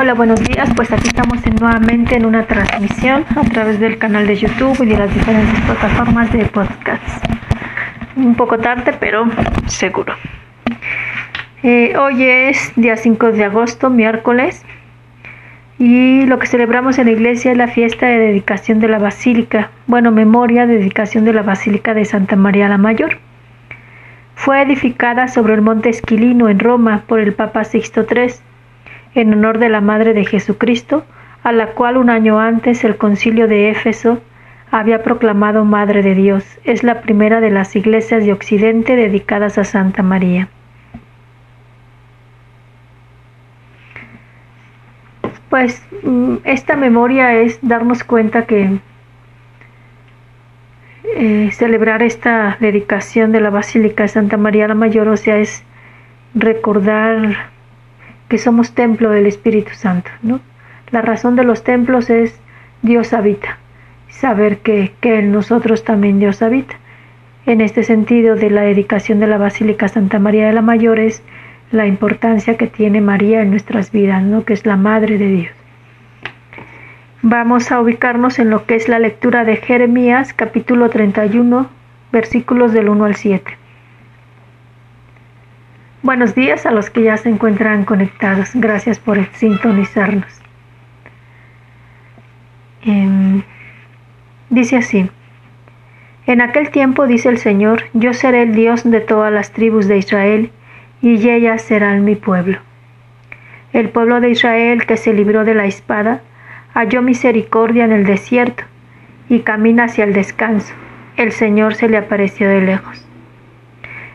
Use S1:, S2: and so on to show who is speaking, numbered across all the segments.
S1: Hola, buenos días. Pues aquí estamos nuevamente en una transmisión a través del canal de YouTube y de las diferentes plataformas de podcast. Un poco tarde, pero seguro. Eh, hoy es día 5 de agosto, miércoles, y lo que celebramos en la iglesia es la fiesta de dedicación de la Basílica, bueno, memoria, dedicación de la Basílica de Santa María la Mayor. Fue edificada sobre el monte Esquilino en Roma por el Papa Sixto III en honor de la Madre de Jesucristo, a la cual un año antes el concilio de Éfeso había proclamado Madre de Dios. Es la primera de las iglesias de Occidente dedicadas a Santa María. Pues mm, esta memoria es darnos cuenta que eh, celebrar esta dedicación de la Basílica de Santa María la Mayor, o sea, es recordar que somos templo del Espíritu Santo, ¿no? La razón de los templos es Dios habita, saber que, que en nosotros también Dios habita. En este sentido de la dedicación de la Basílica Santa María de la Mayor es la importancia que tiene María en nuestras vidas, ¿no? que es la Madre de Dios. Vamos a ubicarnos en lo que es la lectura de Jeremías capítulo 31 versículos del 1 al 7. Buenos días a los que ya se encuentran conectados. Gracias por sintonizarnos. Em, dice así. En aquel tiempo, dice el Señor, yo seré el Dios de todas las tribus de Israel, y ellas serán mi pueblo. El pueblo de Israel que se libró de la espada, halló misericordia en el desierto, y camina hacia el descanso. El Señor se le apareció de lejos.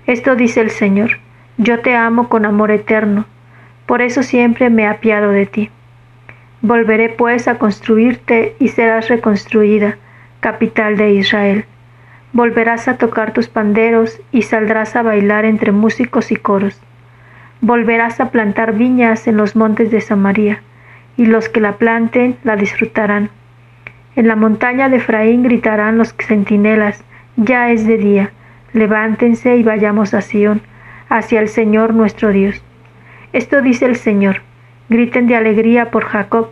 S1: Esto dice el Señor yo te amo con amor eterno, por eso siempre me apiado de ti. Volveré pues a construirte y serás reconstruida, capital de Israel. Volverás a tocar tus panderos y saldrás a bailar entre músicos y coros. Volverás a plantar viñas en los montes de Samaria, y los que la planten la disfrutarán. En la montaña de Efraín gritarán los centinelas, ya es de día, levántense y vayamos a Sión hacia el Señor nuestro Dios. Esto dice el Señor, griten de alegría por Jacob,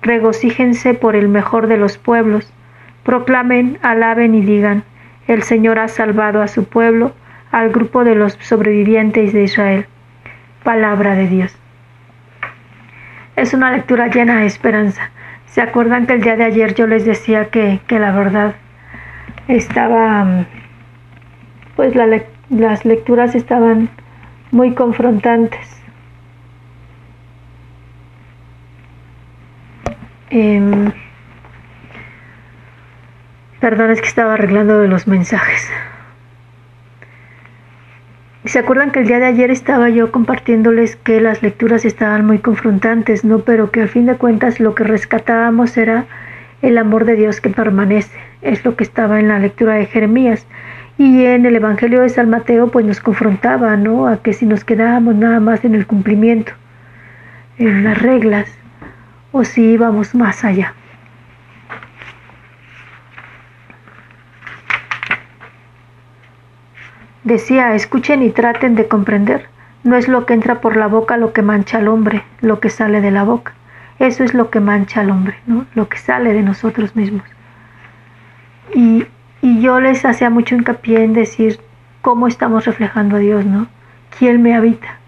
S1: regocíjense por el mejor de los pueblos, proclamen, alaben y digan, el Señor ha salvado a su pueblo, al grupo de los sobrevivientes de Israel. Palabra de Dios. Es una lectura llena de esperanza. ¿Se acuerdan que el día de ayer yo les decía que, que la verdad estaba, pues la, las lecturas estaban muy confrontantes. Eh, perdón, es que estaba arreglando de los mensajes. ¿Se acuerdan que el día de ayer estaba yo compartiéndoles que las lecturas estaban muy confrontantes, no? Pero que al fin de cuentas lo que rescatábamos era el amor de Dios que permanece. Es lo que estaba en la lectura de Jeremías. Y en el Evangelio de San Mateo pues nos confrontaba, ¿no? A que si nos quedábamos nada más en el cumplimiento, en las reglas, o si íbamos más allá. Decía, escuchen y traten de comprender. No es lo que entra por la boca lo que mancha al hombre, lo que sale de la boca. Eso es lo que mancha al hombre, ¿no? Lo que sale de nosotros mismos. Y y yo les hacía mucho hincapié en decir cómo estamos reflejando a Dios, ¿no? ¿Quién me habita?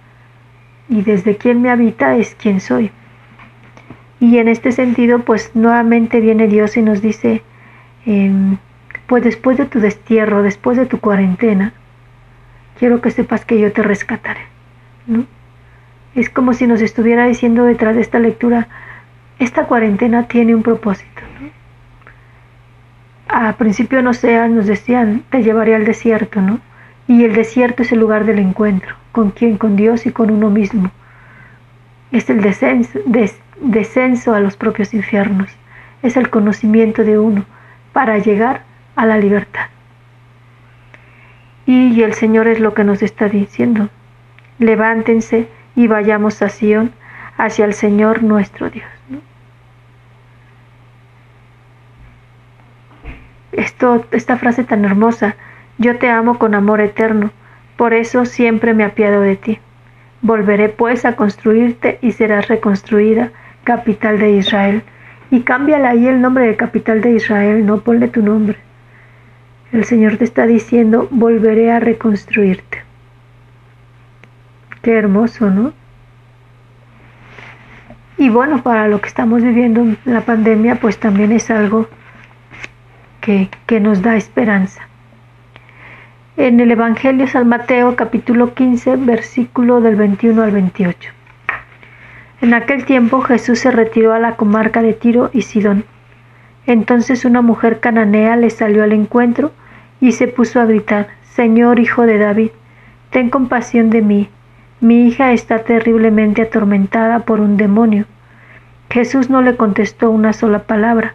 S1: Y desde quién me habita es quién soy. Y en este sentido, pues nuevamente viene Dios y nos dice, em, pues después de tu destierro, después de tu cuarentena, quiero que sepas que yo te rescataré, ¿no? Es como si nos estuviera diciendo detrás de esta lectura, esta cuarentena tiene un propósito a principio no sé, nos decían, te llevaré al desierto, ¿no? Y el desierto es el lugar del encuentro. ¿Con quién? Con Dios y con uno mismo. Es el descenso, descenso a los propios infiernos. Es el conocimiento de uno para llegar a la libertad. Y el Señor es lo que nos está diciendo. Levántense y vayamos a Sion, hacia el Señor nuestro Dios. Esto, esta frase tan hermosa, yo te amo con amor eterno, por eso siempre me apiado de ti. Volveré pues a construirte y serás reconstruida, capital de Israel. Y cámbiale ahí el nombre de capital de Israel, no ponle tu nombre. El Señor te está diciendo, volveré a reconstruirte. Qué hermoso, ¿no? Y bueno, para lo que estamos viviendo en la pandemia, pues también es algo que, nos da esperanza. En el Evangelio San Mateo capítulo 15, versículo del 21 al 28. En aquel tiempo Jesús se retiró a la comarca de Tiro y Sidón. Entonces una mujer cananea le salió al encuentro y se puso a gritar, Señor Hijo de David, ten compasión de mí mi hija está terriblemente atormentada por un demonio. Jesús no le contestó una sola palabra,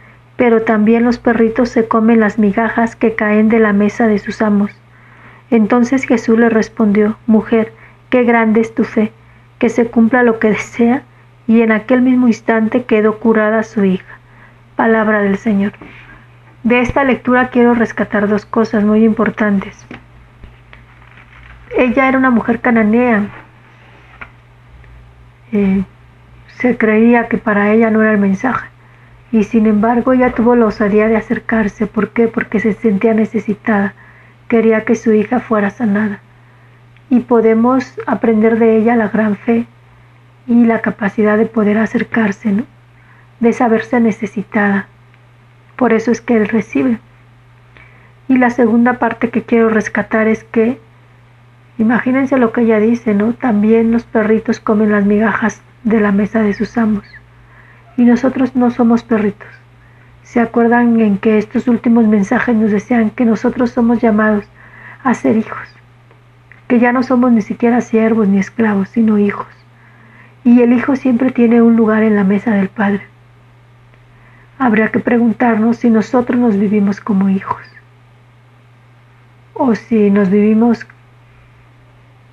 S1: pero también los perritos se comen las migajas que caen de la mesa de sus amos. Entonces Jesús le respondió, Mujer, qué grande es tu fe, que se cumpla lo que desea, y en aquel mismo instante quedó curada su hija. Palabra del Señor. De esta lectura quiero rescatar dos cosas muy importantes. Ella era una mujer cananea, eh, se creía que para ella no era el mensaje. Y sin embargo ella tuvo la osadía de acercarse. ¿Por qué? Porque se sentía necesitada. Quería que su hija fuera sanada. Y podemos aprender de ella la gran fe y la capacidad de poder acercarse, ¿no? de saberse necesitada. Por eso es que él recibe. Y la segunda parte que quiero rescatar es que Imagínense lo que ella dice, ¿no? También los perritos comen las migajas de la mesa de sus amos. Y nosotros no somos perritos. ¿Se acuerdan en que estos últimos mensajes nos decían que nosotros somos llamados a ser hijos? Que ya no somos ni siquiera siervos ni esclavos, sino hijos. Y el hijo siempre tiene un lugar en la mesa del Padre. Habría que preguntarnos si nosotros nos vivimos como hijos o si nos vivimos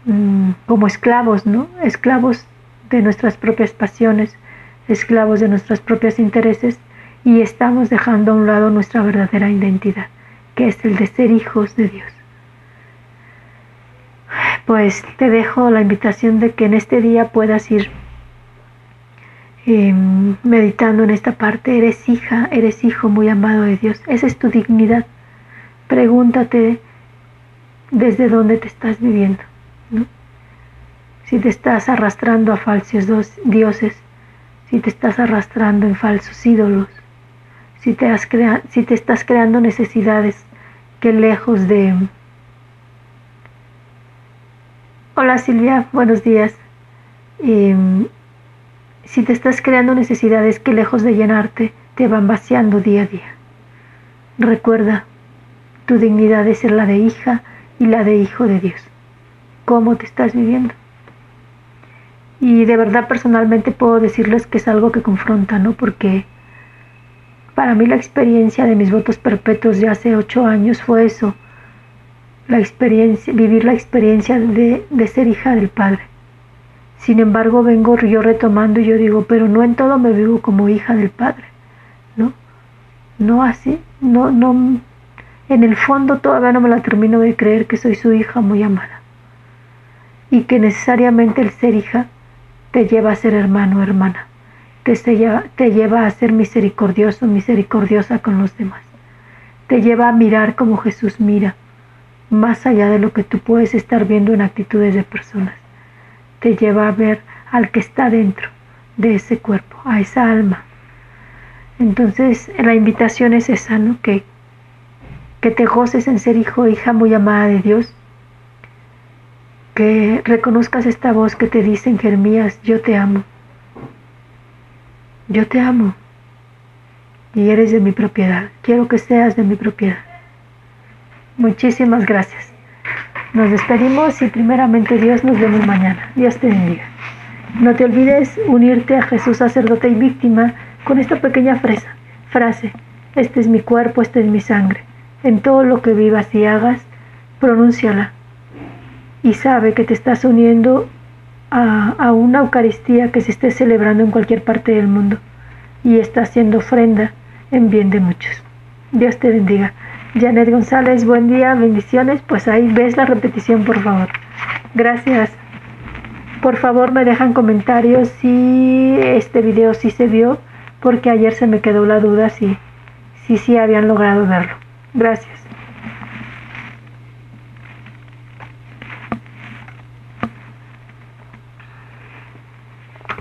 S1: Mm, como esclavos, ¿no? Esclavos de nuestras propias pasiones, esclavos de nuestros propios intereses y estamos dejando a un lado nuestra verdadera identidad, que es el de ser hijos de Dios. Pues te dejo la invitación de que en este día puedas ir em, meditando en esta parte. Eres hija, eres hijo muy amado de Dios. Esa es tu dignidad. Pregúntate desde dónde te estás viviendo. Si te estás arrastrando a falsos dioses, si te estás arrastrando en falsos ídolos, si te, si te estás creando necesidades que lejos de... Hola Silvia, buenos días. Si te estás creando necesidades que lejos de llenarte te van vaciando día a día. Recuerda, tu dignidad es ser la de hija y la de hijo de Dios cómo te estás viviendo. Y de verdad personalmente puedo decirles que es algo que confronta, ¿no? Porque para mí la experiencia de mis votos perpetuos de hace ocho años fue eso, la experiencia, vivir la experiencia de, de ser hija del Padre. Sin embargo, vengo yo retomando y yo digo, pero no en todo me vivo como hija del Padre, ¿no? No así, no, no, en el fondo todavía no me la termino de creer que soy su hija muy amada y que necesariamente el ser hija te lleva a ser hermano hermana, te, lleva, a ser misericordioso, misericordiosa con los demás, te lleva a mirar como Jesús mira, más allá de lo que tú puedes estar viendo en actitudes de personas, te lleva a ver al que está dentro de ese cuerpo, a esa alma. Entonces la invitación es esa, ¿no? Que, que te goces en ser hijo hija muy amada de Dios que reconozcas esta voz que te dice en Jeremías, yo te amo, yo te amo y eres de mi propiedad, quiero que seas de mi propiedad. Muchísimas gracias. Nos despedimos y primeramente Dios nos vemos mañana. Dios te bendiga. No te olvides unirte a Jesús sacerdote y víctima con esta pequeña fresa. frase, este es mi cuerpo, este es mi sangre. En todo lo que vivas y hagas, pronúnciala. Y sabe que te estás uniendo a, a, una Eucaristía que se esté celebrando en cualquier parte del mundo y está haciendo ofrenda en bien de muchos. Dios te bendiga. Janet González, buen día, bendiciones. Pues ahí ves la repetición, por favor. Gracias. Por favor, me dejan comentarios si este video sí se vio, porque ayer se me quedó la duda si si, si habían logrado verlo. Gracias.